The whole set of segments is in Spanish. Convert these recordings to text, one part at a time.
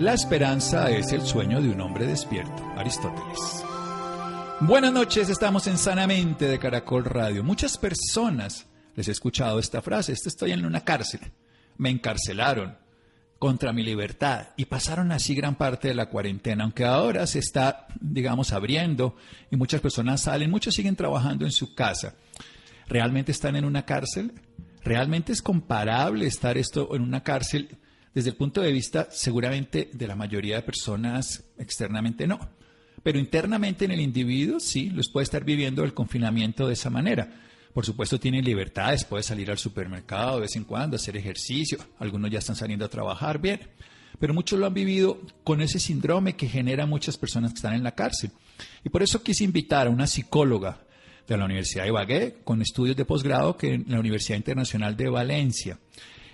La esperanza es el sueño de un hombre despierto. Aristóteles. Buenas noches, estamos en Sanamente de Caracol Radio. Muchas personas les he escuchado esta frase, estoy en una cárcel. Me encarcelaron contra mi libertad y pasaron así gran parte de la cuarentena, aunque ahora se está, digamos, abriendo y muchas personas salen, muchos siguen trabajando en su casa. ¿Realmente están en una cárcel? ¿Realmente es comparable estar esto en una cárcel desde el punto de vista seguramente de la mayoría de personas externamente no, pero internamente en el individuo sí, los puede estar viviendo el confinamiento de esa manera. Por supuesto tienen libertades, puede salir al supermercado de vez en cuando, hacer ejercicio, algunos ya están saliendo a trabajar bien, pero muchos lo han vivido con ese síndrome que genera muchas personas que están en la cárcel. Y por eso quise invitar a una psicóloga de la Universidad de Ibagué con estudios de posgrado que en la Universidad Internacional de Valencia.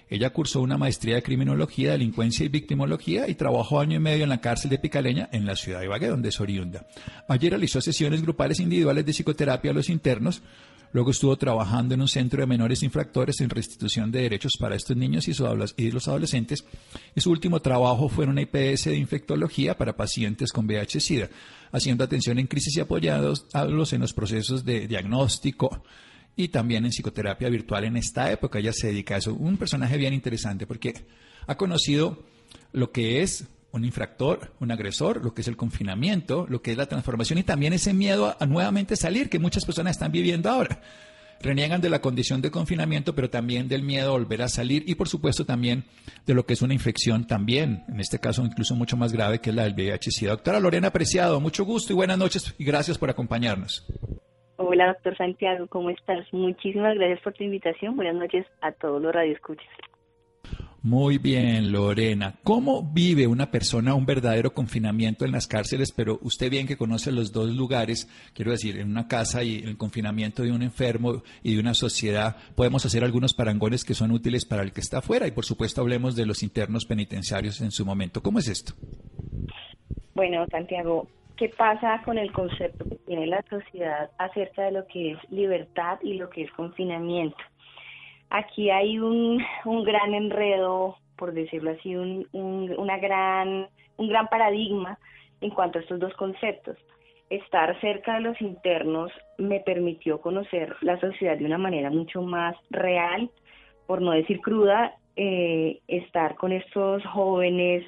Ella cursó una maestría de criminología, delincuencia y victimología y trabajó año y medio en la cárcel de Picaleña en la ciudad de Ibagué, donde es oriunda. Allí realizó sesiones grupales individuales de psicoterapia a los internos. Luego estuvo trabajando en un centro de menores infractores en restitución de derechos para estos niños y, los adolescentes. Y su último trabajo fue en una IPS de infectología para pacientes con VIH-Sida, haciendo atención en crisis y apoyados a los en los procesos de diagnóstico, y también en psicoterapia virtual en esta época. Ella se dedica a eso. Un personaje bien interesante porque ha conocido lo que es un infractor, un agresor, lo que es el confinamiento, lo que es la transformación y también ese miedo a, nuevamente salir que muchas personas están viviendo ahora. Reniegan de la condición de confinamiento, pero también del miedo a volver a salir y por supuesto también de lo que es una infección también, en este caso incluso mucho más grave que la del VIH-Sida. Doctora Lorena Apreciado, mucho gusto y buenas noches y gracias por acompañarnos. Hola, doctor Santiago, ¿cómo estás? Muchísimas gracias por tu invitación. Buenas noches a todos los radioescuchas. Muy bien, Lorena. ¿Cómo vive una persona un verdadero confinamiento en las cárceles? Pero usted bien que conoce los dos lugares, quiero decir, en una casa y el confinamiento de un enfermo y de una sociedad, podemos hacer algunos parangones que son útiles para el que está afuera y por supuesto hablemos de los internos penitenciarios en su momento. ¿Cómo es esto? Bueno, Santiago, qué pasa con el concepto que tiene la sociedad acerca de lo que es libertad y lo que es confinamiento. Aquí hay un, un gran enredo, por decirlo así, un, un, una gran, un gran paradigma en cuanto a estos dos conceptos. Estar cerca de los internos me permitió conocer la sociedad de una manera mucho más real, por no decir cruda, eh, estar con estos jóvenes,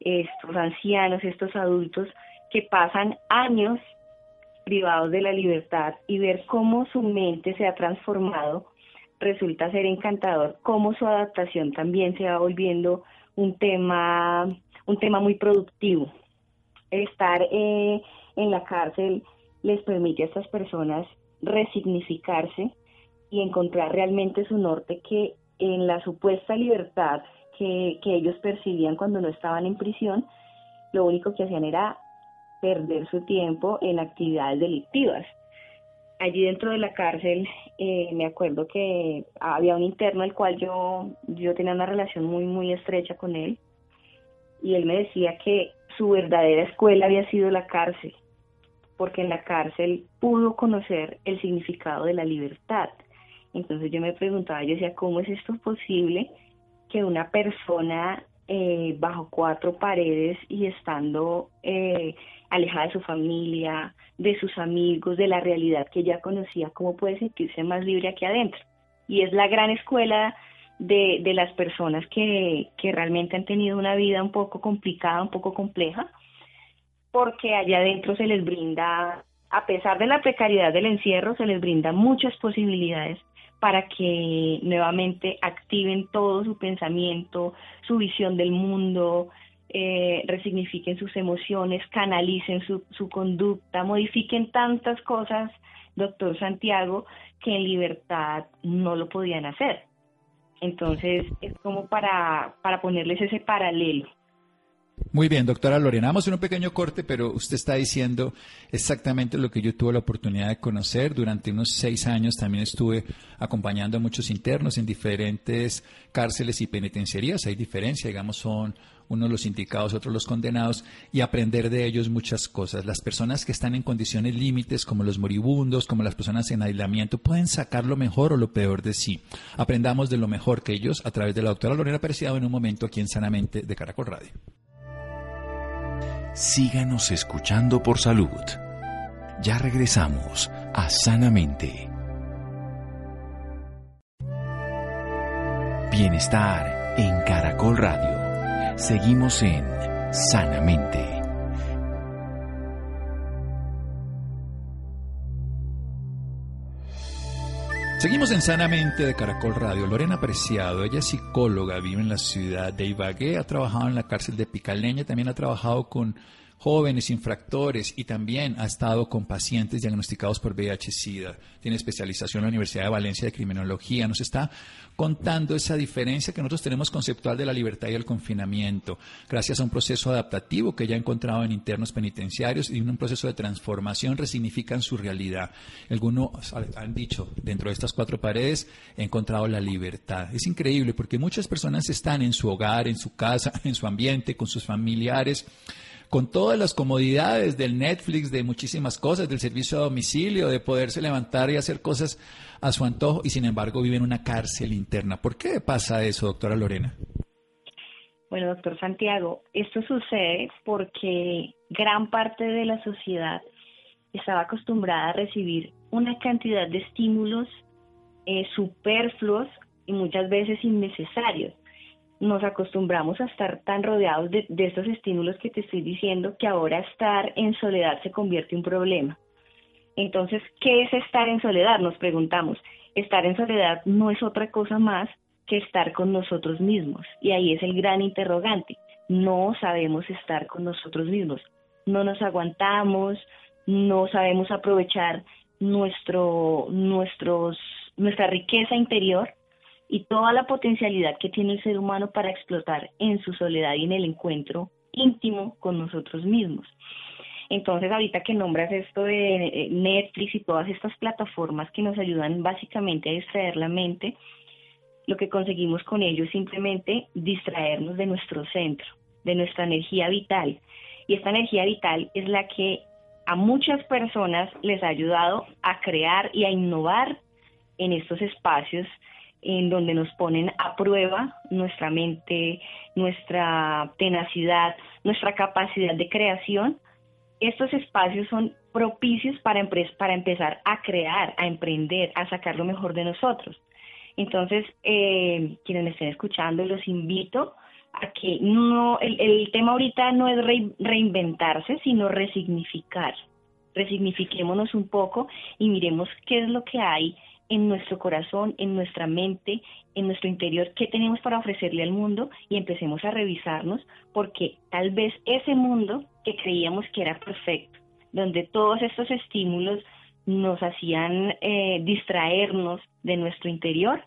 estos ancianos, estos adultos, que pasan años privados de la libertad y ver cómo su mente se ha transformado resulta ser encantador, cómo su adaptación también se va volviendo un tema, un tema muy productivo. Estar eh, en la cárcel les permite a estas personas resignificarse y encontrar realmente su norte que en la supuesta libertad que, que ellos percibían cuando no estaban en prisión, lo único que hacían era perder su tiempo en actividades delictivas. Allí dentro de la cárcel eh, me acuerdo que había un interno al cual yo, yo tenía una relación muy, muy estrecha con él y él me decía que su verdadera escuela había sido la cárcel, porque en la cárcel pudo conocer el significado de la libertad. Entonces yo me preguntaba, yo decía, ¿cómo es esto posible que una persona eh, bajo cuatro paredes y estando eh, alejada de su familia, de sus amigos, de la realidad que ella conocía, cómo puede sentirse más libre aquí adentro. Y es la gran escuela de, de las personas que, que realmente han tenido una vida un poco complicada, un poco compleja, porque allá adentro se les brinda, a pesar de la precariedad del encierro, se les brinda muchas posibilidades para que nuevamente activen todo su pensamiento, su visión del mundo, eh, resignifiquen sus emociones, canalicen su, su conducta, modifiquen tantas cosas, doctor Santiago, que en libertad no lo podían hacer. Entonces es como para, para ponerles ese paralelo. Muy bien, doctora Lorena, vamos a un pequeño corte, pero usted está diciendo exactamente lo que yo tuve la oportunidad de conocer. Durante unos seis años también estuve acompañando a muchos internos en diferentes cárceles y penitenciarías. Hay diferencia, digamos, son unos los indicados, otros los condenados, y aprender de ellos muchas cosas. Las personas que están en condiciones límites, como los moribundos, como las personas en aislamiento, pueden sacar lo mejor o lo peor de sí. Aprendamos de lo mejor que ellos a través de la doctora Lorena Preciado en un momento aquí en Sanamente de Caracol Radio. Síganos escuchando por salud. Ya regresamos a Sanamente. Bienestar en Caracol Radio. Seguimos en Sanamente. Seguimos en Sanamente de Caracol Radio. Lorena Preciado, ella es psicóloga, vive en la ciudad de Ibagué, ha trabajado en la cárcel de Picaleña, también ha trabajado con jóvenes infractores y también ha estado con pacientes diagnosticados por VIH-Sida. Tiene especialización en la Universidad de Valencia de Criminología. Nos está contando esa diferencia que nosotros tenemos conceptual de la libertad y el confinamiento, gracias a un proceso adaptativo que ya ha encontrado en internos penitenciarios y un proceso de transformación resignifican su realidad. Algunos han dicho, dentro de estas cuatro paredes he encontrado la libertad. Es increíble porque muchas personas están en su hogar, en su casa, en su ambiente, con sus familiares con todas las comodidades del Netflix, de muchísimas cosas, del servicio a domicilio, de poderse levantar y hacer cosas a su antojo y sin embargo vive en una cárcel interna. ¿Por qué pasa eso, doctora Lorena? Bueno, doctor Santiago, esto sucede porque gran parte de la sociedad estaba acostumbrada a recibir una cantidad de estímulos eh, superfluos y muchas veces innecesarios nos acostumbramos a estar tan rodeados de, estos estímulos que te estoy diciendo que ahora estar en soledad se convierte en un problema. Entonces, ¿qué es estar en soledad? Nos preguntamos. Estar en soledad no es otra cosa más que estar con nosotros mismos. Y ahí es el gran interrogante. No sabemos estar con nosotros mismos. No nos aguantamos, no sabemos aprovechar nuestro, nuestros, nuestra riqueza interior y toda la potencialidad que tiene el ser humano para explotar en su soledad y en el encuentro íntimo con nosotros mismos. Entonces, ahorita que nombras esto de eh, Netflix y todas estas plataformas que nos ayudan básicamente a distraer la mente, lo que conseguimos con ello es simplemente distraernos de nuestro centro, de nuestra energía vital. Y esta energía vital es la que a muchas personas les ha ayudado a crear y a innovar en estos espacios en donde nos ponen a prueba nuestra mente, nuestra tenacidad, nuestra capacidad de creación. Estos espacios son propicios para, empezar a crear, a emprender, a sacar lo mejor de nosotros. Entonces, eh, quienes me estén escuchando, los invito a que no, el, tema ahorita no es reinventarse, sino resignificar. Resignifiquémonos un poco y miremos qué es lo que hay en nuestro corazón, en nuestra mente, en nuestro interior, qué tenemos para ofrecerle al mundo y empecemos a revisarnos porque tal vez ese mundo que creíamos que era perfecto, donde todos estos estímulos nos hacían eh, distraernos de nuestro interior,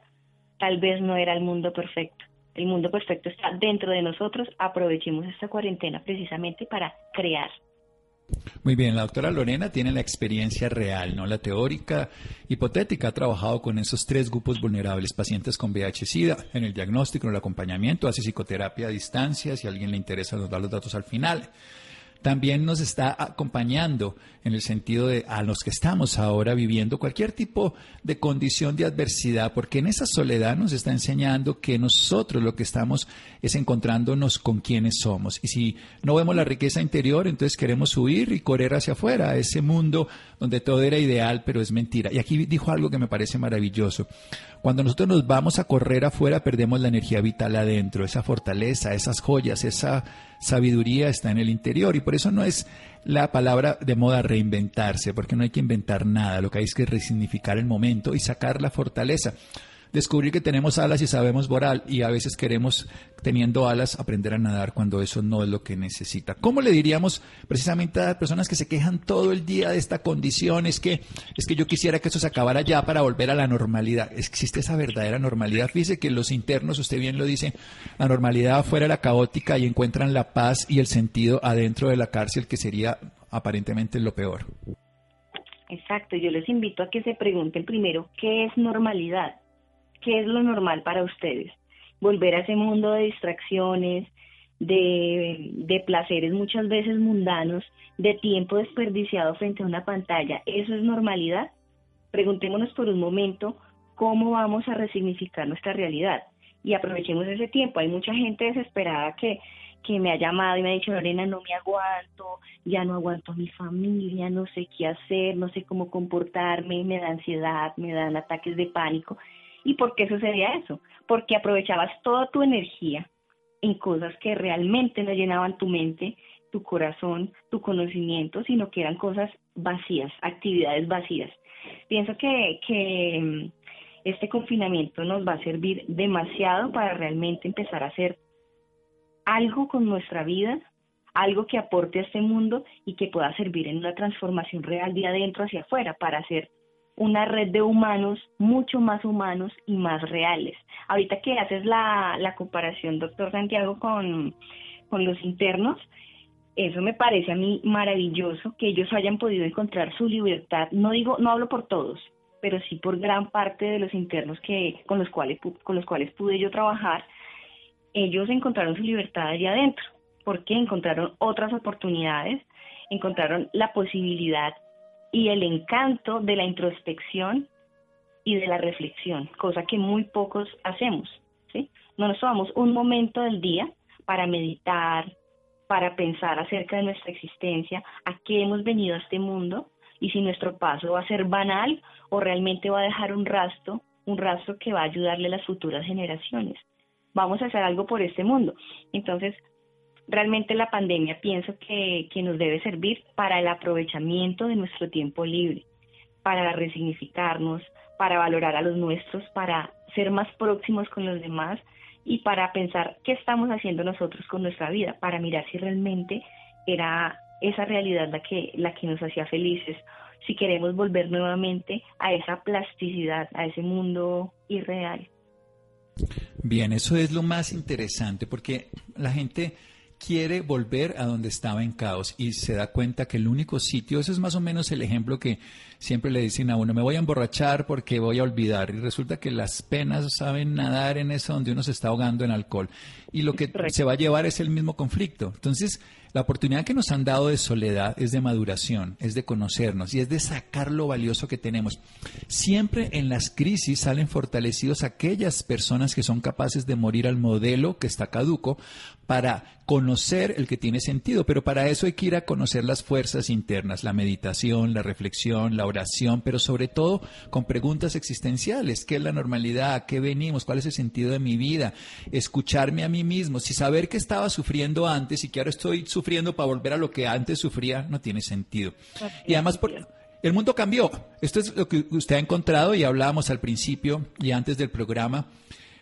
tal vez no era el mundo perfecto. El mundo perfecto está dentro de nosotros. Aprovechemos esta cuarentena precisamente para crear. Muy bien, la doctora Lorena tiene la experiencia real, no la teórica, hipotética. Ha trabajado con esos tres grupos vulnerables, pacientes con VIH-Sida, en el diagnóstico, en el acompañamiento, hace psicoterapia a distancia, si a alguien le interesa nos da los datos al final también nos está acompañando en el sentido de a los que estamos ahora viviendo cualquier tipo de condición de adversidad, porque en esa soledad nos está enseñando que nosotros lo que estamos es encontrándonos con quienes somos. Y si no vemos la riqueza interior, entonces queremos huir y correr hacia afuera, a ese mundo donde todo era ideal, pero es mentira. Y aquí dijo algo que me parece maravilloso. Cuando nosotros nos vamos a correr afuera, perdemos la energía vital adentro, esa fortaleza, esas joyas, esa sabiduría está en el interior. Y por eso no es la palabra de moda reinventarse, porque no hay que inventar nada, lo que hay es que resignificar el momento y sacar la fortaleza. Descubrir que tenemos alas y sabemos volar y a veces queremos, teniendo alas, aprender a nadar cuando eso no es lo que necesita. ¿Cómo le diríamos precisamente a personas que se quejan todo el día de esta condición? Es que, es que yo quisiera que esto se acabara ya para volver a la normalidad. ¿Existe esa verdadera normalidad? Fíjese que los internos, usted bien lo dice, la normalidad fuera la caótica y encuentran la paz y el sentido adentro de la cárcel, que sería aparentemente lo peor. Exacto, yo les invito a que se pregunten primero qué es normalidad, qué es lo normal para ustedes. Volver a ese mundo de distracciones, de, de placeres muchas veces mundanos, de tiempo desperdiciado frente a una pantalla, ¿eso es normalidad? Preguntémonos por un momento cómo vamos a resignificar nuestra realidad y aprovechemos ese tiempo. Hay mucha gente desesperada que que me ha llamado y me ha dicho, Lorena, no me aguanto, ya no aguanto a mi familia, no sé qué hacer, no sé cómo comportarme, me da ansiedad, me dan ataques de pánico. ¿Y por qué sucedía eso? Porque aprovechabas toda tu energía en cosas que realmente no llenaban tu mente, tu corazón, tu conocimiento, sino que eran cosas vacías, actividades vacías. Pienso que, que mm, este confinamiento nos va a servir demasiado para realmente empezar a hacer algo con nuestra vida, algo que aporte a este mundo y que pueda servir en una transformación real de adentro hacia afuera para hacer una red de humanos mucho más humanos y más reales. Ahorita que haces la, la comparación, doctor Santiago, con, con los internos, eso me parece a mí maravilloso que ellos hayan podido encontrar su libertad. No digo, no hablo por todos, pero sí por gran parte de los internos que con los cuales con los cuales pude yo trabajar ellos encontraron su libertad allá adentro, porque encontraron otras oportunidades, encontraron la posibilidad y el encanto de la introspección y de la reflexión, cosa que muy pocos hacemos, ¿sí? No nos tomamos un momento del día para meditar, para pensar acerca de nuestra existencia, a qué hemos venido a este mundo y si nuestro paso va a ser banal o realmente va a dejar un rastro, un rastro que va a ayudarle a las futuras generaciones vamos a hacer algo por este mundo. Entonces, realmente la pandemia pienso que, que nos debe servir para el aprovechamiento de nuestro tiempo libre, para resignificarnos, para valorar a los nuestros, para ser más próximos con los demás y para pensar qué estamos haciendo nosotros con nuestra vida, para mirar si realmente era esa realidad la que, la que nos hacía felices, si queremos volver nuevamente a esa plasticidad, a ese mundo irreal. Bien, eso es lo más interesante porque la gente quiere volver a donde estaba en caos y se da cuenta que el único sitio, ese es más o menos el ejemplo que siempre le dicen a uno, me voy a emborrachar porque voy a olvidar y resulta que las penas saben nadar en eso donde uno se está ahogando en alcohol. Y lo que se va a llevar es el mismo conflicto. Entonces, la oportunidad que nos han dado de soledad es de maduración, es de conocernos y es de sacar lo valioso que tenemos. Siempre en las crisis salen fortalecidos aquellas personas que son capaces de morir al modelo que está caduco para conocer el que tiene sentido, pero para eso hay que ir a conocer las fuerzas internas, la meditación, la reflexión, la oración, pero sobre todo con preguntas existenciales, ¿qué es la normalidad? ¿A qué venimos? ¿Cuál es el sentido de mi vida? Escucharme a mí mismo, si saber que estaba sufriendo antes y que ahora estoy sufriendo para volver a lo que antes sufría, no tiene sentido. Y además, el mundo cambió. Esto es lo que usted ha encontrado y hablábamos al principio y antes del programa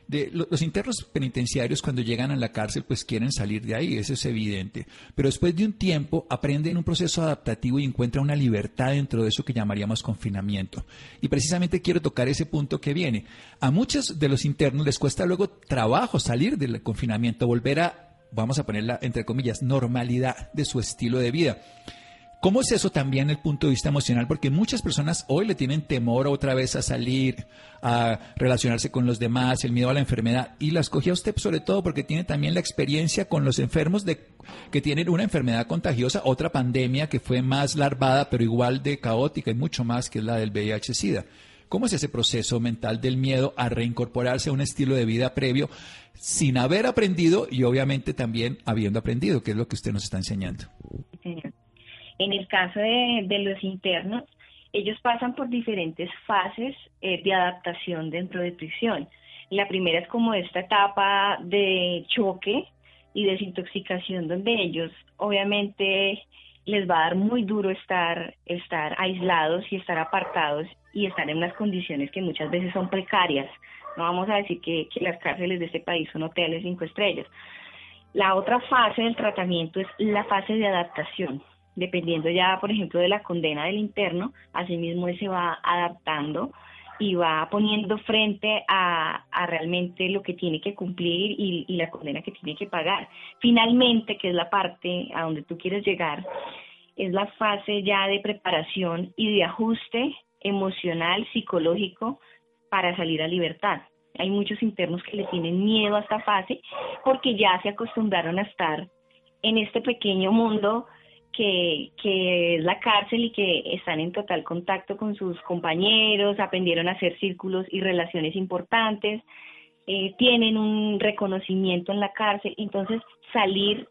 de los internos penitenciarios cuando llegan a la cárcel pues quieren salir de ahí, eso es evidente, pero después de un tiempo aprenden un proceso adaptativo y encuentran una libertad dentro de eso que llamaríamos confinamiento. Y precisamente quiero tocar ese punto que viene. A muchos de los internos les cuesta luego trabajo salir del confinamiento, volver a, vamos a ponerla entre comillas, normalidad de su estilo de vida. ¿Cómo es eso también el punto de vista emocional? Porque muchas personas hoy le tienen temor otra vez a salir, a relacionarse con los demás, el miedo a la enfermedad. Y la escogí a usted sobre todo porque tiene también la experiencia con los enfermos de, que tienen una enfermedad contagiosa, otra pandemia que fue más larvada, pero igual de caótica y mucho más que la del VIH-Sida. ¿Cómo es ese proceso mental del miedo a reincorporarse a un estilo de vida previo sin haber aprendido y obviamente también habiendo aprendido, que es lo que usted nos está enseñando? En el caso de, los internos, ellos pasan por diferentes fases eh, de adaptación dentro de prisión. La primera es como esta etapa de choque y desintoxicación donde ellos obviamente les va a dar muy duro estar, estar aislados y estar apartados y estar en unas condiciones que muchas veces son precarias, No vamos a decir que, las cárceles de este país son hoteles cinco estrellas. La otra fase del tratamiento es la fase de adaptación. Dependiendo ya, por ejemplo, de la condena del interno, asimismo él se va adaptando y va poniendo frente a, realmente lo que tiene que cumplir y, y, la condena que tiene que pagar. Finalmente, que es la parte a donde tú quieres llegar, es la fase ya de preparación y de ajuste emocional, psicológico para salir a libertad. Hay muchos internos que le tienen miedo a esta fase porque ya se acostumbraron a estar en este pequeño mundo que, que, es la cárcel y que están en total contacto con sus compañeros, aprendieron a hacer círculos y relaciones importantes, eh, tienen un reconocimiento en la cárcel, entonces salir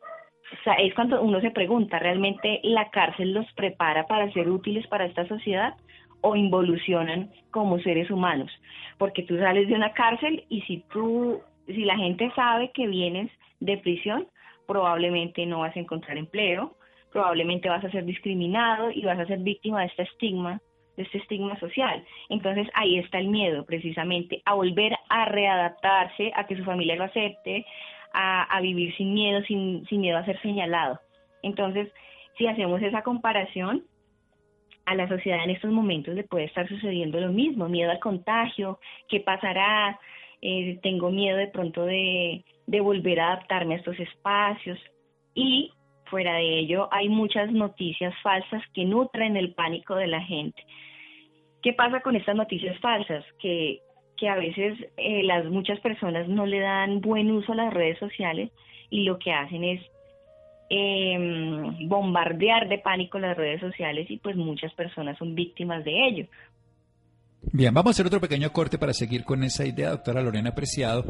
es cuando uno se pregunta, ¿realmente la cárcel los prepara para ser útiles para esta sociedad o involucionan como seres humanos? Porque tú sales de una cárcel y si tú, si la gente sabe que vienes de prisión, probablemente no vas a encontrar empleo, probablemente vas a ser discriminado y vas a ser víctima de este estigma, de este estigma social. Entonces ahí está el miedo, precisamente, a volver a readaptarse, a que su familia lo acepte, a, vivir sin miedo, sin, sin miedo a ser señalado. Entonces, si hacemos esa comparación, a la sociedad en estos momentos le puede estar sucediendo lo mismo, miedo al contagio, qué pasará, eh, tengo miedo de pronto de, volver a adaptarme a estos espacios y fuera de ello hay muchas noticias falsas que nutren el pánico de la gente. ¿Qué pasa con estas noticias falsas? Que que a veces eh, las muchas personas no le dan buen uso a las redes sociales y lo que hacen es em, bombardear de pánico las redes sociales y pues muchas personas son víctimas de ello. Bien, vamos a hacer otro pequeño corte para seguir con esa idea, doctora Lorena Preciado,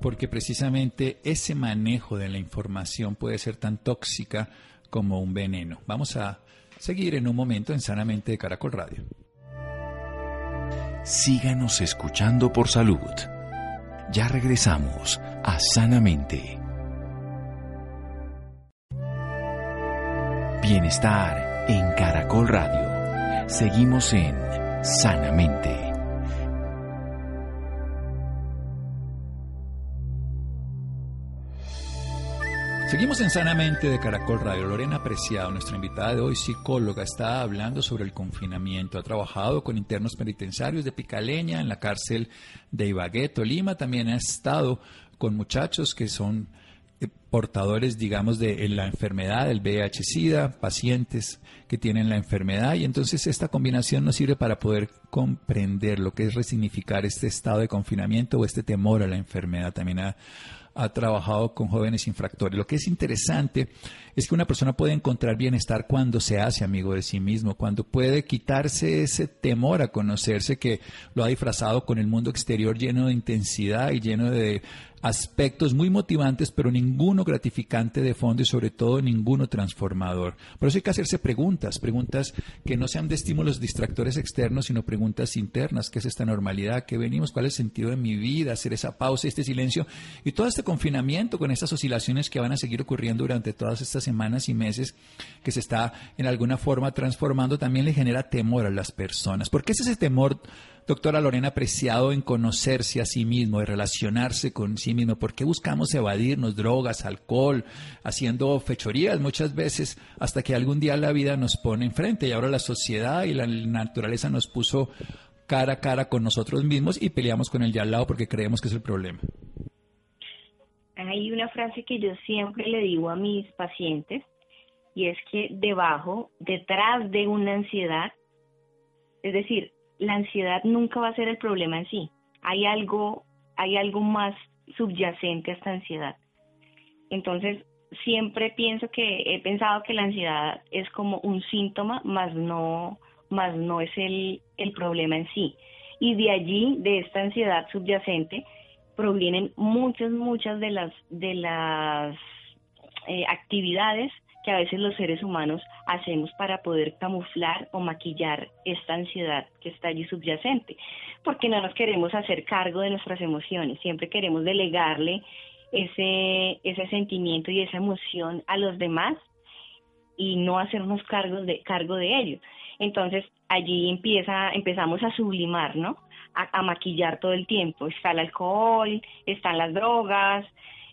porque precisamente ese manejo de la información puede ser tan tóxica como un veneno. Vamos a seguir en un momento en Sanamente de Caracol Radio síganos escuchando por salud. Ya regresamos a Sanamente. Bienestar en Caracol Radio. Seguimos en Sanamente. Seguimos en Sanamente de Caracol Radio. Lorena Apreciado, nuestra invitada de hoy, psicóloga, está hablando sobre el confinamiento. Ha trabajado con internos penitenciarios de Picaleña en la cárcel de Ibagué, Tolima. También ha estado con muchachos que son portadores, digamos, de la enfermedad del VIH-Sida, pacientes que tienen la enfermedad. Y entonces esta combinación nos sirve para poder comprender lo que es resignificar este estado de confinamiento o este temor a la enfermedad. También ha ha trabajado con jóvenes infractores. Lo que es interesante es que una persona puede encontrar bienestar cuando se hace amigo de sí mismo, cuando puede quitarse ese temor a conocerse que lo ha disfrazado con el mundo exterior lleno de intensidad y lleno de aspectos muy motivantes, pero ninguno gratificante de fondo y sobre todo ninguno transformador. Por eso hay que hacerse preguntas, preguntas que no sean de estímulos distractores externos, sino preguntas internas, ¿qué es esta normalidad? ¿Qué venimos? ¿Cuál es el sentido de mi vida? Hacer esa pausa, este silencio y todo este confinamiento con estas oscilaciones que van a seguir ocurriendo durante todas estas semanas y meses que se está en alguna forma transformando, también le genera temor a las personas. ¿Por qué es ese temor? Doctora Lorena Preciado, en conocerse a sí mismo, de relacionarse con sí mismo? ¿Por qué buscamos evadirnos drogas, alcohol, haciendo fechorías muchas veces hasta que algún día la vida nos pone enfrente y ahora la sociedad y la naturaleza nos puso cara a cara con nosotros mismos y peleamos con el de al lado porque creemos que es el problema? Hay una frase que yo siempre le digo a mis pacientes y es que debajo, detrás de una ansiedad, es decir, la ansiedad nunca va a ser el problema en sí. Hay algo, hay algo más subyacente a esta ansiedad. Entonces, siempre pienso que he pensado que la ansiedad es como un síntoma, más no, más no es el, el problema en sí. Y de allí, de esta ansiedad subyacente, provienen muchas, muchas de las, de las eh, actividades que a veces los seres humanos hacemos para poder camuflar o maquillar esta ansiedad que está allí subyacente, porque no nos queremos hacer cargo de nuestras emociones, siempre queremos delegarle ese, ese sentimiento y esa emoción a los demás y no hacernos cargo de, cargo de ello. Entonces allí empieza, empezamos a sublimar, ¿no? a, maquillar todo el tiempo. Está el alcohol, están las drogas,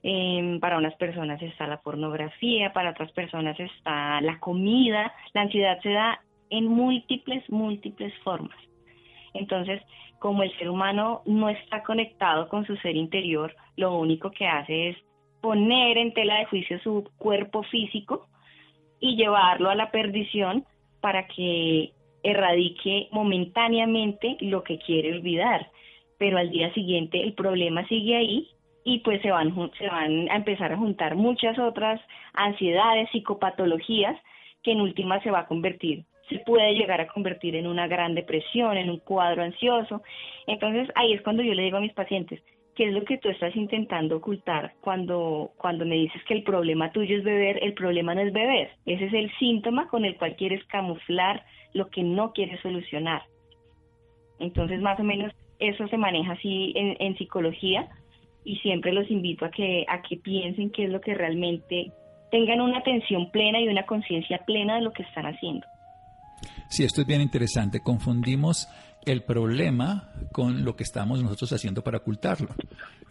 em, para unas personas está la pornografía, para otras personas está la comida. La ansiedad se da en múltiples, múltiples formas. Entonces, como el ser humano no está conectado con su ser interior, lo único que hace es poner en tela de juicio su cuerpo físico y llevarlo a la perdición para que erradique momentáneamente lo que quiere olvidar, pero al día siguiente el problema sigue ahí y pues se van, se van a empezar a juntar muchas otras ansiedades, psicopatologías que en última se va a convertir, se puede llegar a convertir en una gran depresión, en un cuadro ansioso. Entonces ahí es cuando yo le digo a mis pacientes, ¿qué es lo que tú estás intentando ocultar cuando, cuando me dices que el problema tuyo es beber? El problema no es beber, ese es el síntoma con el cual quieres camuflar lo que no quiere solucionar. Entonces, más o menos eso se maneja así en, psicología y siempre los invito a que, a que piensen qué es lo que realmente tengan una atención plena y una conciencia plena de lo que están haciendo. Sí, esto es bien interesante. Confundimos el problema con lo que estamos nosotros haciendo para ocultarlo.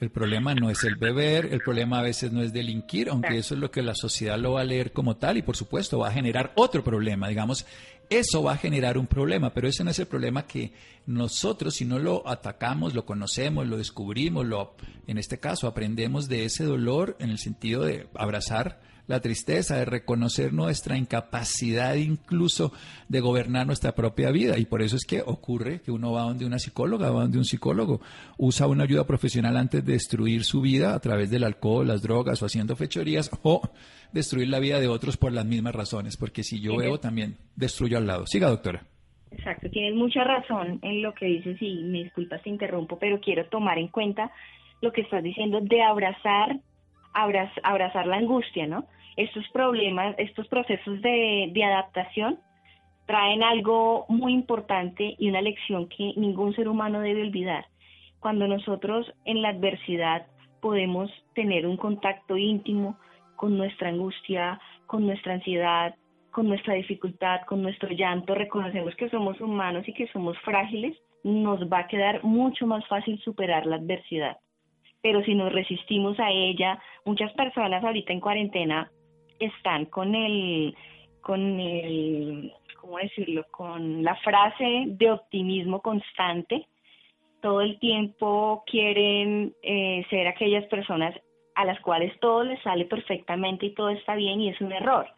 El problema no es el beber, el problema a veces no es delinquir, aunque eso es lo que la sociedad lo va a leer como tal y por supuesto va a generar otro problema. Digamos, eso va a generar un problema, pero ese no es el problema que nosotros, si no lo atacamos, lo conocemos, lo descubrimos, lo, en este caso, aprendemos de ese dolor en el sentido de abrazar la tristeza, de reconocer nuestra incapacidad incluso de gobernar nuestra propia vida. Y por eso es que ocurre que uno va donde una psicóloga, va donde un psicólogo, usa una ayuda profesional antes de destruir su vida a través del alcohol, las drogas o haciendo fechorías o destruir la vida de otros por las mismas razones, porque si yo veo también destruyo al lado. Siga, doctora. Exacto, tienes mucha razón en lo que dices y me disculpas te interrumpo, pero quiero tomar en cuenta lo que estás diciendo de abrazar, abrazar la angustia, ¿no? estos problemas, estos procesos de, adaptación traen algo muy importante y una lección que ningún ser humano debe olvidar. Cuando nosotros en la adversidad podemos tener un contacto íntimo con nuestra angustia, con nuestra ansiedad, con nuestra dificultad, con nuestro llanto, reconocemos que somos humanos y que somos frágiles, nos va a quedar mucho más fácil superar la adversidad. Pero si nos resistimos a ella, muchas personas ahorita en cuarentena están con el, con el, ¿cómo decirlo? Con la frase de optimismo constante. Todo el tiempo quieren eh, ser aquellas personas a las cuales todo les sale perfectamente y todo está bien y es un error.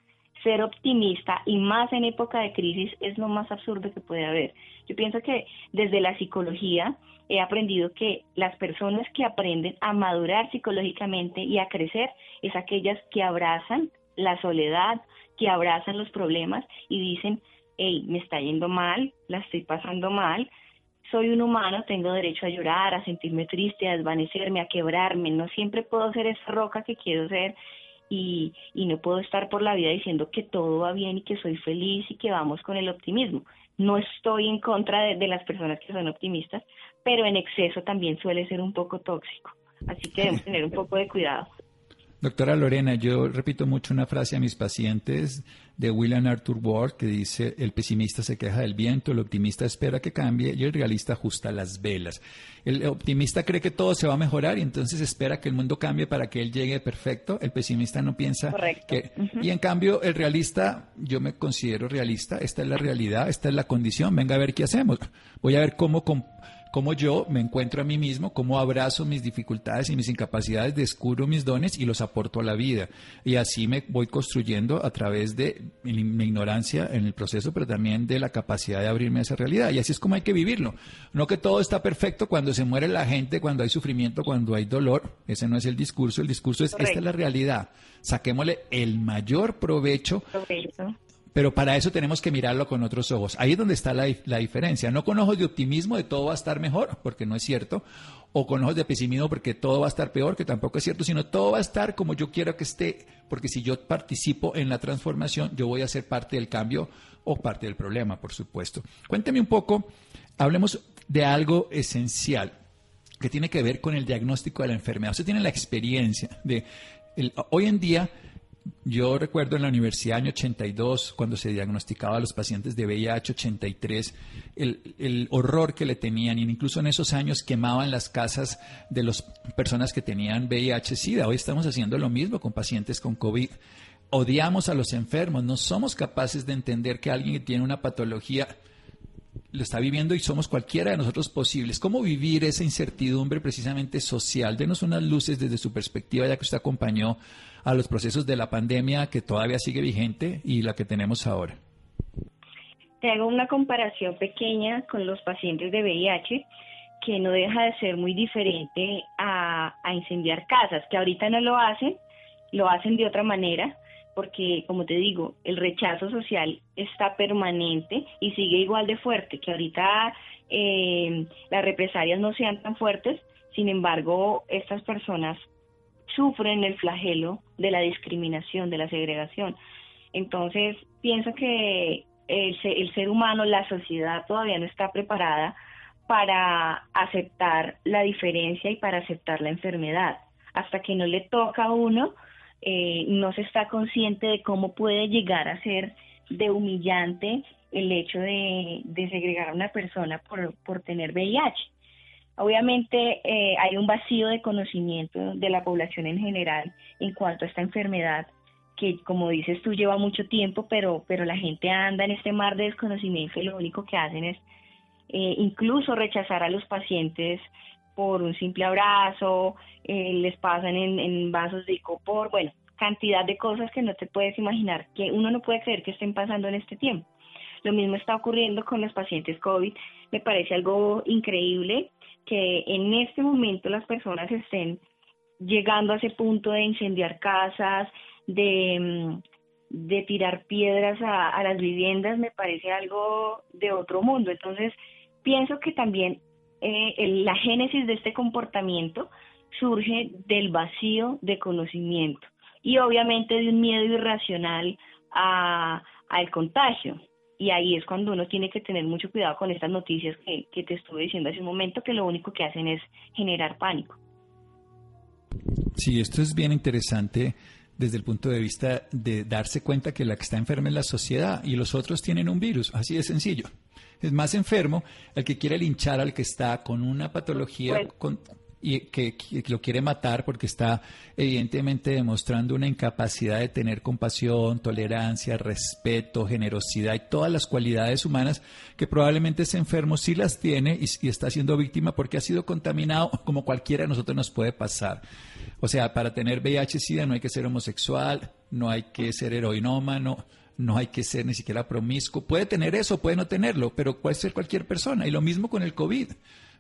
Ser optimista y más en época de crisis es lo más absurdo que puede haber. Yo pienso que desde la psicología he aprendido que las personas que aprenden a madurar psicológicamente y a crecer es aquellas que abrazan la soledad, que abrazan los problemas y dicen, hey, me está yendo mal, la estoy pasando mal, soy un humano, tengo derecho a llorar, a sentirme triste, a desvanecerme, a quebrarme, no siempre puedo ser esa roca que quiero ser y, y no puedo estar por la vida diciendo que todo va bien y que soy feliz y que vamos con el optimismo. No estoy en contra de, de las personas que son optimistas, pero en exceso también suele ser un poco tóxico. Así que debemos tener un poco de cuidado. Doctora Lorena, yo repito mucho una frase a mis pacientes de William Arthur Ward que dice, el pesimista se queja del viento, el optimista espera que cambie y el realista ajusta las velas. El optimista cree que todo se va a mejorar y entonces espera que el mundo cambie para que él llegue perfecto. El pesimista no piensa que... Y en cambio, el realista, yo me considero realista, esta es la realidad, esta es la condición, venga a ver qué hacemos. Voy a ver cómo cómo yo me encuentro a mí mismo, cómo abrazo mis dificultades y mis incapacidades, descubro mis dones y los aporto a la vida. Y así me voy construyendo a través de mi ignorancia en el proceso, pero también de la capacidad de abrirme a esa realidad. Y así es como hay que vivirlo. No que todo está perfecto cuando se muere la gente, cuando hay sufrimiento, cuando hay dolor. Ese no es el discurso. El discurso es, esta es la realidad. Saquémosle el mayor provecho pero para eso tenemos que mirarlo con otros ojos. Ahí es donde está la, diferencia. No con ojos de optimismo de todo va a estar mejor, porque no es cierto, o con ojos de pesimismo porque todo va a estar peor, que tampoco es cierto, sino todo va a estar como yo quiero que esté, porque si yo participo en la transformación, yo voy a ser parte del cambio o parte del problema, por supuesto. Cuénteme un poco, hablemos de algo esencial que tiene que ver con el diagnóstico de la enfermedad. Usted tiene la experiencia de, hoy en día, Yo recuerdo en la universidad año 82, cuando se diagnosticaba a los pacientes de VIH 83, el, el horror que le tenían, y incluso en esos años quemaban las casas de las personas que tenían VIH-Sida. Hoy estamos haciendo lo mismo con pacientes con COVID. Odiamos a los enfermos, no somos capaces de entender que alguien que tiene una patología lo está viviendo y somos cualquiera de nosotros posibles. ¿Cómo vivir esa incertidumbre precisamente social? Denos unas luces desde su perspectiva, ya que usted acompañó a los procesos de la pandemia que todavía sigue vigente y la que tenemos ahora. Te hago una comparación pequeña con los pacientes de VIH que no deja de ser muy diferente a, a incendiar casas, que ahorita no lo hacen, lo hacen de otra manera, porque, como te digo, el rechazo social está permanente y sigue igual de fuerte, que ahorita eh, las represalias no sean tan fuertes, sin embargo, estas personas sufren el flagelo de la discriminación, de la segregación. Entonces, pienso que el, el ser humano, la sociedad todavía no está preparada para aceptar la diferencia y para aceptar la enfermedad. Hasta que no le toca a uno, eh, no se está consciente de cómo puede llegar a ser de humillante el hecho de, segregar a una persona por, por tener VIH. Obviamente eh, hay un vacío de conocimiento de la población en general en cuanto a esta enfermedad que como dices tú lleva mucho tiempo, pero, pero la gente anda en este mar de desconocimiento y lo único que hacen es eh, incluso rechazar a los pacientes por un simple abrazo, eh, les pasan en, vasos de icopor, bueno, cantidad de cosas que no te puedes imaginar, que uno no puede creer que estén pasando en este tiempo. Lo mismo está ocurriendo con los pacientes COVID. Me parece algo increíble que en este momento las personas estén llegando a ese punto de incendiar casas, de, mm, tirar piedras a las viviendas, me parece algo de otro mundo. Entonces, pienso que también eh, la génesis de este comportamiento surge del vacío de conocimiento y obviamente de un miedo irracional al contagio. Y ahí es cuando uno tiene que tener mucho cuidado con estas noticias que, que te estuve diciendo hace un momento, que lo único que hacen es generar pánico. Sí, esto es bien interesante desde el punto de vista de darse cuenta que la que está enferma es la sociedad y los otros tienen un virus, así de sencillo. Es más enfermo el que quiere linchar al que está con una patología y que, lo quiere matar porque está evidentemente demostrando una incapacidad de tener compasión, tolerancia, respeto, generosidad y todas las cualidades humanas que probablemente ese enfermo sí las tiene y, está siendo víctima porque ha sido contaminado como cualquiera de nosotros nos puede pasar. O sea, para tener VIH-Sida no hay que ser homosexual, no hay que ser heroinómano, no hay que ser ni siquiera promiscuo. Puede tener eso, puede no tenerlo, pero puede ser cualquier persona. Y lo mismo con el COVID.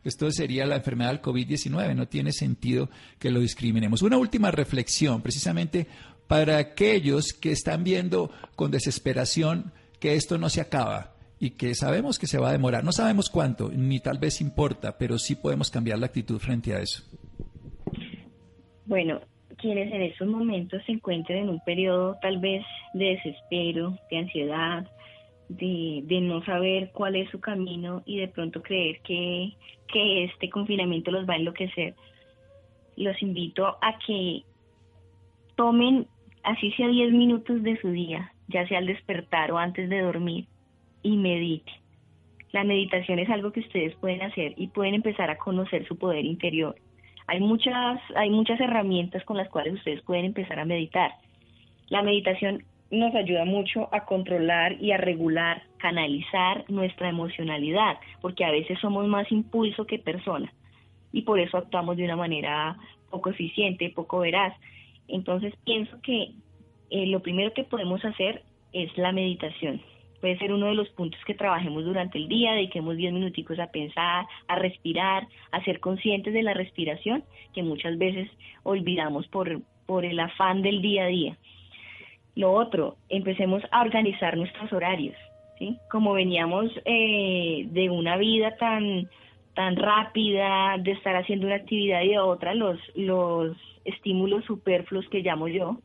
Esto sería la enfermedad del COVID-19. No tiene sentido que lo discriminemos. Una última reflexión, precisamente para aquellos que están viendo con desesperación que esto no se acaba y que sabemos que se va a demorar. No sabemos cuánto, ni tal vez importa, pero sí podemos cambiar la actitud frente a eso. Bueno, quienes en estos momentos se encuentren en un periodo tal vez de desespero, de ansiedad, de, no saber cuál es su camino y de pronto creer que, que este confinamiento los va a enloquecer, los invito a que tomen así sea 10 minutos de su día, ya sea al despertar o antes de dormir, y medite. La meditación es algo que ustedes pueden hacer y pueden empezar a conocer su poder interior hay muchas, hay muchas herramientas con las cuales ustedes pueden empezar a meditar. La meditación nos ayuda mucho a controlar y a regular, canalizar nuestra emocionalidad, porque a veces somos más impulso que persona y por eso actuamos de una manera poco eficiente, poco veraz. Entonces pienso que eh, lo primero que podemos hacer es la meditación puede ser uno de los puntos que trabajemos durante el día, dediquemos 10 minuticos a pensar, a respirar, a ser conscientes de la respiración, que muchas veces olvidamos por, por el afán del día a día. Lo otro, empecemos a organizar nuestros horarios, ¿sí? Como veníamos eh, de una vida tan, tan rápida, de estar haciendo una actividad y otra, los, los estímulos superfluos que llamo yo,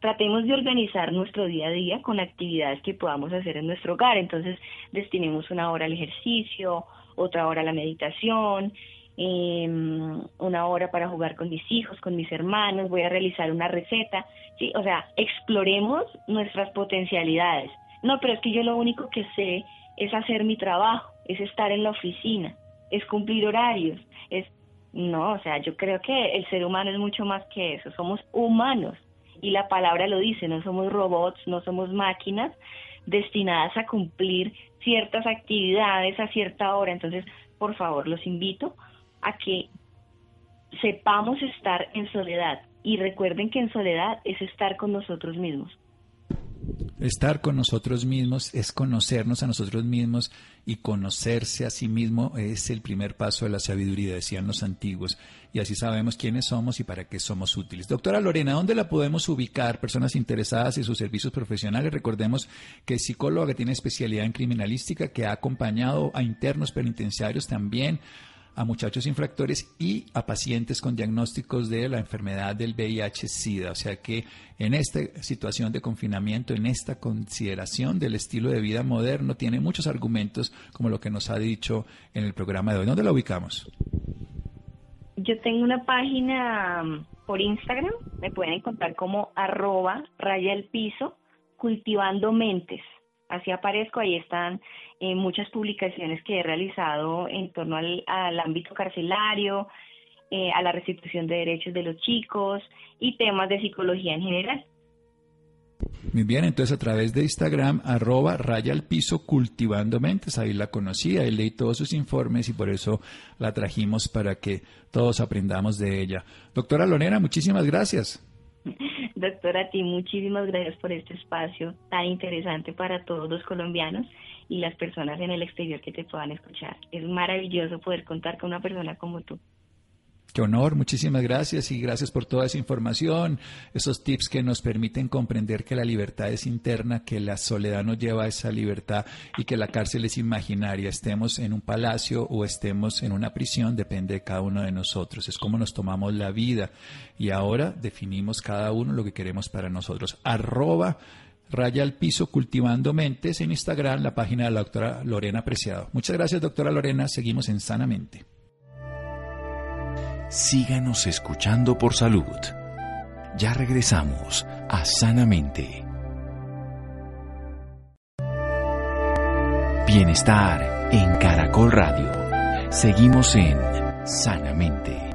tratemos de organizar nuestro día a día con actividades que podamos hacer en nuestro hogar. Entonces, destinemos una hora al ejercicio, otra hora a la meditación, em, una hora para jugar con mis hijos, con mis hermanos, voy a realizar una receta, ¿sí? O sea, exploremos nuestras potencialidades. No, pero es que yo lo único que sé es hacer mi trabajo, es estar en la oficina, es cumplir horarios, es no, o sea, yo creo que el ser humano es mucho más que eso, somos humanos y la palabra lo dice, no somos robots, no somos máquinas destinadas a cumplir ciertas actividades a cierta hora. Entonces, por favor, los invito a que sepamos estar en soledad y recuerden que en soledad es estar con nosotros mismos. Estar con nosotros mismos es conocernos a nosotros mismos y conocerse a sí mismo es el primer paso de la sabiduría, decían los antiguos. Y así sabemos quiénes somos y para qué somos útiles. Doctora Lorena, ¿dónde la podemos ubicar? Personas interesadas en sus servicios profesionales. Recordemos que es psicóloga tiene especialidad en criminalística, que ha acompañado a internos penitenciarios también a muchachos infractores y a pacientes con diagnósticos de la enfermedad del VIH-Sida. O sea que en esta situación de confinamiento, en esta consideración del estilo de vida moderno, tiene muchos argumentos como lo que nos ha dicho en el programa de hoy. ¿Dónde la ubicamos? Yo tengo una página um, por Instagram, me pueden encontrar como arroba raya el piso cultivando mentes así aparezco, ahí están eh, muchas publicaciones que he realizado en torno al, ámbito carcelario, eh, a la restitución de derechos de los chicos y temas de psicología en general. Muy bien, entonces a través de Instagram, arroba raya al piso cultivando mentes, ahí la conocí, ahí leí todos sus informes y por eso la trajimos para que todos aprendamos de ella. Doctora Lorena, muchísimas gracias. Doctora, a ti muchísimas gracias por este espacio tan interesante para todos los colombianos y las personas en el exterior que te puedan escuchar. Es maravilloso poder contar con una persona como tú. Qué honor, muchísimas gracias y gracias por toda esa información, esos tips que nos permiten comprender que la libertad es interna, que la soledad nos lleva a esa libertad y que la cárcel es imaginaria. Estemos en un palacio o estemos en una prisión, depende de cada uno de nosotros. Es como nos tomamos la vida y ahora definimos cada uno lo que queremos para nosotros. Arroba raya al piso cultivando mentes en Instagram, la página de la doctora Lorena Preciado. Muchas gracias, doctora Lorena. Seguimos en Sanamente síganos escuchando por salud. Ya regresamos a Sanamente. Bienestar en Caracol Radio. Seguimos en Sanamente.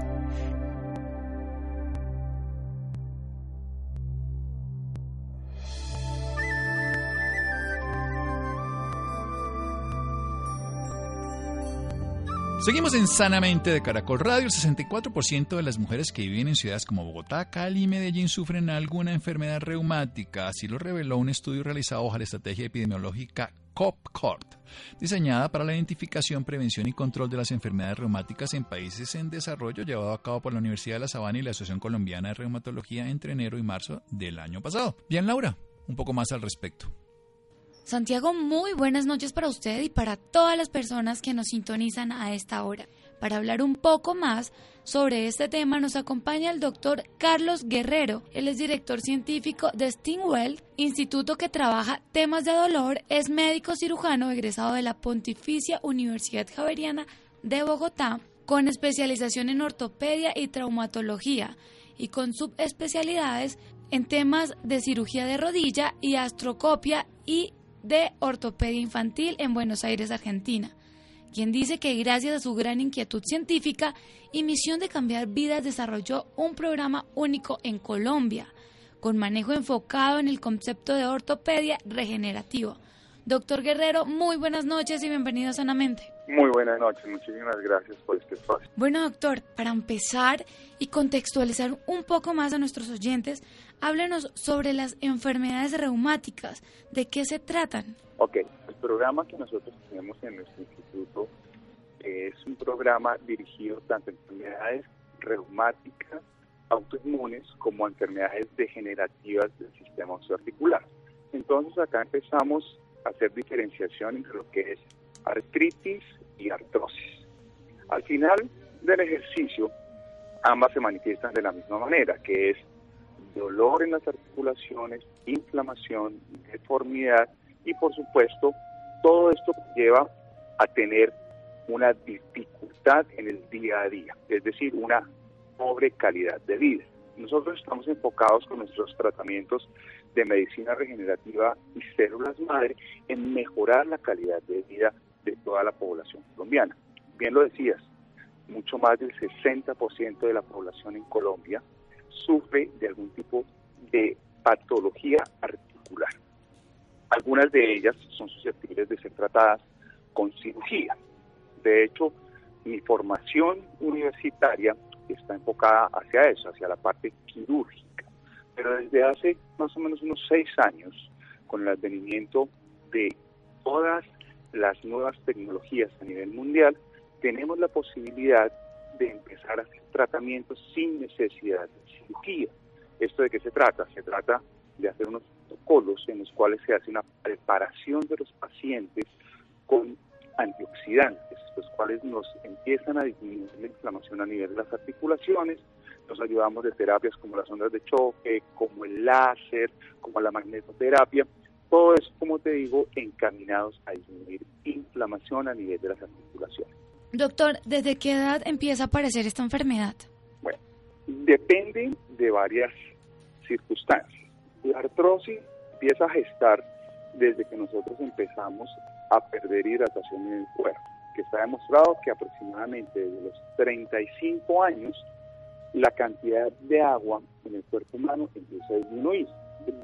Seguimos en Sanamente de Caracol Radio. El 64% de las mujeres que viven en ciudades como Bogotá, Cali y Medellín sufren alguna enfermedad reumática. Así lo reveló un estudio realizado bajo la estrategia epidemiológica COPCORT, diseñada para la identificación, prevención y control de las enfermedades reumáticas en países en desarrollo, llevado a cabo por la Universidad de La Sabana y la Asociación Colombiana de Reumatología entre enero y marzo del año pasado. Bien, Laura, un poco más al respecto. Santiago, muy buenas noches para usted y para todas las personas que nos sintonizan a esta hora. Para hablar un poco más sobre este tema nos acompaña el doctor Carlos Guerrero. Él es director científico de Stingwell, instituto que trabaja temas de dolor, es médico cirujano egresado de la Pontificia Universidad Javeriana de Bogotá, con especialización en ortopedia y traumatología y con subespecialidades en temas de cirugía de rodilla y astrocopia y de Ortopedia Infantil en Buenos Aires, Argentina, quien dice que gracias a su gran inquietud científica y misión de cambiar vidas desarrolló un programa único en Colombia, con manejo enfocado en el concepto de ortopedia regenerativa. Doctor Guerrero, muy buenas noches y bienvenido a Sanamente. Muy buenas noches, muchísimas gracias por este espacio. Bueno, doctor, para empezar y contextualizar un poco más a nuestros oyentes, háblenos sobre las enfermedades reumáticas. ¿De qué se tratan? Ok, el programa que nosotros tenemos en nuestro instituto es un programa dirigido tanto a enfermedades reumáticas, autoinmunes, como a enfermedades degenerativas del sistema osteoarticular. Entonces acá empezamos a hacer diferenciación entre lo que es artritis y artrosis. Al final del ejercicio, ambas se manifiestan de la misma manera, que es dolor en las articulaciones, inflamación, deformidad y por supuesto todo esto lleva a tener una dificultad en el día a día, es decir, una pobre calidad de vida. Nosotros estamos enfocados con nuestros tratamientos de medicina regenerativa y células madre en mejorar la calidad de vida de toda la población colombiana. Bien lo decías, mucho más del 60% de la población en Colombia sufre de algún tipo de patología articular. Algunas de ellas son susceptibles de ser tratadas con cirugía. De hecho, mi formación universitaria está enfocada hacia eso, hacia la parte quirúrgica. Pero desde hace más o menos unos seis años, con el advenimiento de todas las nuevas tecnologías a nivel mundial, tenemos la posibilidad de empezar a hacer tratamientos sin necesidad de cirugía. ¿Esto de qué se trata? Se trata de hacer unos protocolos en los cuales se hace una preparación de los pacientes con antioxidantes, los cuales nos empiezan a disminuir la inflamación a nivel de las articulaciones, nos ayudamos de terapias como las ondas de choque, como el láser, como la magnetoterapia, todo eso, como te digo, encaminados a disminuir inflamación a nivel de las articulaciones. Doctor, ¿desde qué edad empieza a aparecer esta enfermedad? Bueno, depende de varias circunstancias. La artrosis empieza a gestar desde que nosotros empezamos a perder hidratación en el cuerpo, que está demostrado que aproximadamente desde los 35 años la cantidad de agua en el cuerpo humano empieza a disminuir.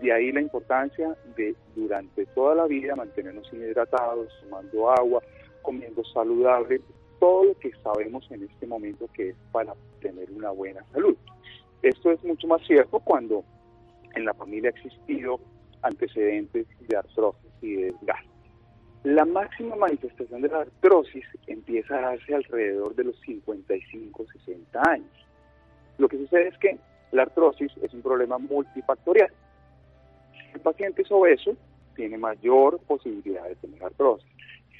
De ahí la importancia de durante toda la vida mantenernos hidratados, tomando agua, comiendo saludable, todo lo que sabemos en este momento que es para tener una buena salud. Esto es mucho más cierto cuando en la familia ha existido antecedentes de artrosis y de desgaste. La máxima manifestación de la artrosis empieza a darse alrededor de los 55, 60 años. Lo que sucede es que la artrosis es un problema multifactorial. Si el paciente es obeso, tiene mayor posibilidad de tener artrosis.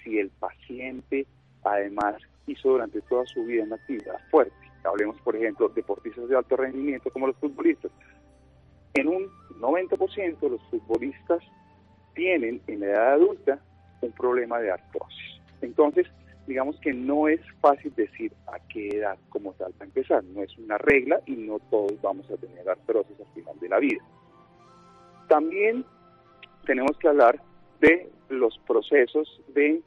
Si el paciente además hizo durante toda su vida una actividad fuerte, hablemos por ejemplo de deportistas de alto rendimiento como los futbolistas, en un 90% los futbolistas tienen en la edad adulta un problema de artrosis. Entonces, digamos que no es fácil decir a qué edad como tal para empezar, no es una regla y no todos vamos a tener artrosis al final de la vida. También tenemos que hablar de los procesos de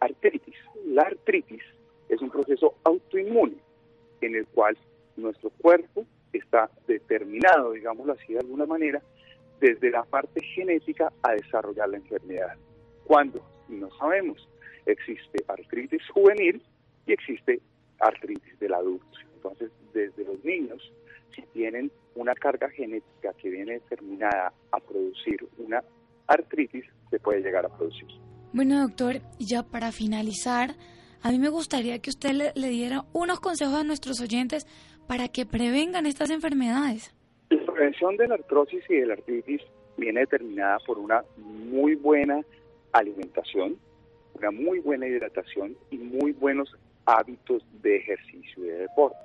artritis. La artritis es un proceso autoinmune en el cual nuestro cuerpo está determinado, digámoslo así de alguna manera, desde la parte genética a desarrollar la enfermedad. ¿Cuándo? No sabemos. Existe artritis juvenil y existe artritis del adulto. Entonces, desde los niños, si tienen una carga genética que viene determinada a producir una artritis, se puede llegar a producir. Bueno, doctor, ya para finalizar, a mí me gustaría que usted le, le diera unos consejos a nuestros oyentes para que prevengan estas enfermedades. La prevención de la artrosis y de la artritis viene determinada por una muy buena alimentación, una muy buena hidratación y muy buenos hábitos de ejercicio y de deporte.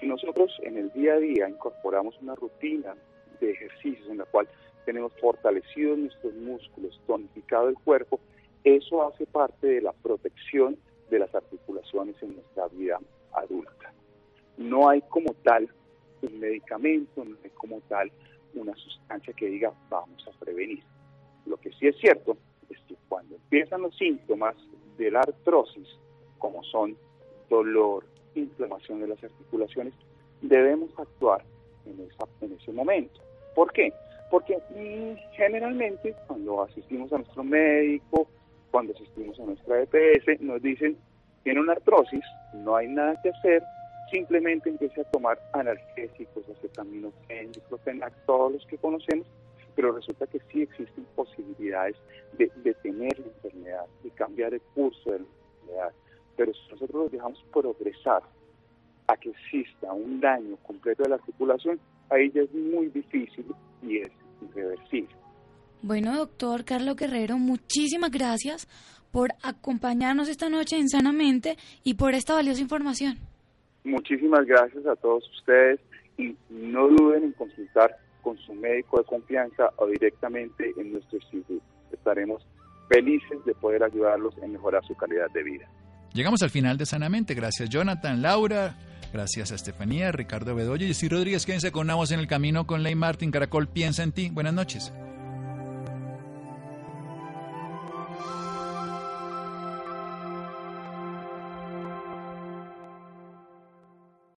Si nosotros en el día a día incorporamos una rutina de ejercicios en la cual tenemos fortalecidos nuestros músculos, tonificado el cuerpo, eso hace parte de la protección de las articulaciones en nuestra vida adulta. No hay como tal un medicamento, no hay como tal una sustancia que diga vamos a prevenir. Lo que sí es cierto es que cuando empiezan los síntomas de la artrosis, como son dolor, inflamación de las articulaciones, debemos actuar en, esa, en ese momento. ¿Por qué? Porque mm, generalmente cuando asistimos a nuestro médico, cuando asistimos a nuestra EPS, nos dicen, tiene una artrosis, no hay nada que hacer, simplemente empiece a tomar analgésicos, acetaminofén, diclofenac, todos los que conocemos, pero resulta que sí existen posibilidades de detener la enfermedad y cambiar el curso de la enfermedad. Pero si nosotros los dejamos progresar a que exista un daño completo de la articulación, ahí ya es muy difícil y es irreversible. Bueno, doctor Carlos Guerrero, muchísimas gracias por acompañarnos esta noche en Sanamente y por esta valiosa información. Muchísimas gracias a todos ustedes y no duden en consultar con su médico de confianza o directamente en nuestro instituto. Estaremos felices de poder ayudarlos en mejorar su calidad de vida. Llegamos al final de Sanamente. Gracias Jonathan, Laura, gracias a Estefanía, Ricardo Bedoya y Jessy Rodríguez. Quédense con una voz en el camino con Ley Martin. Caracol piensa en ti. Buenas noches.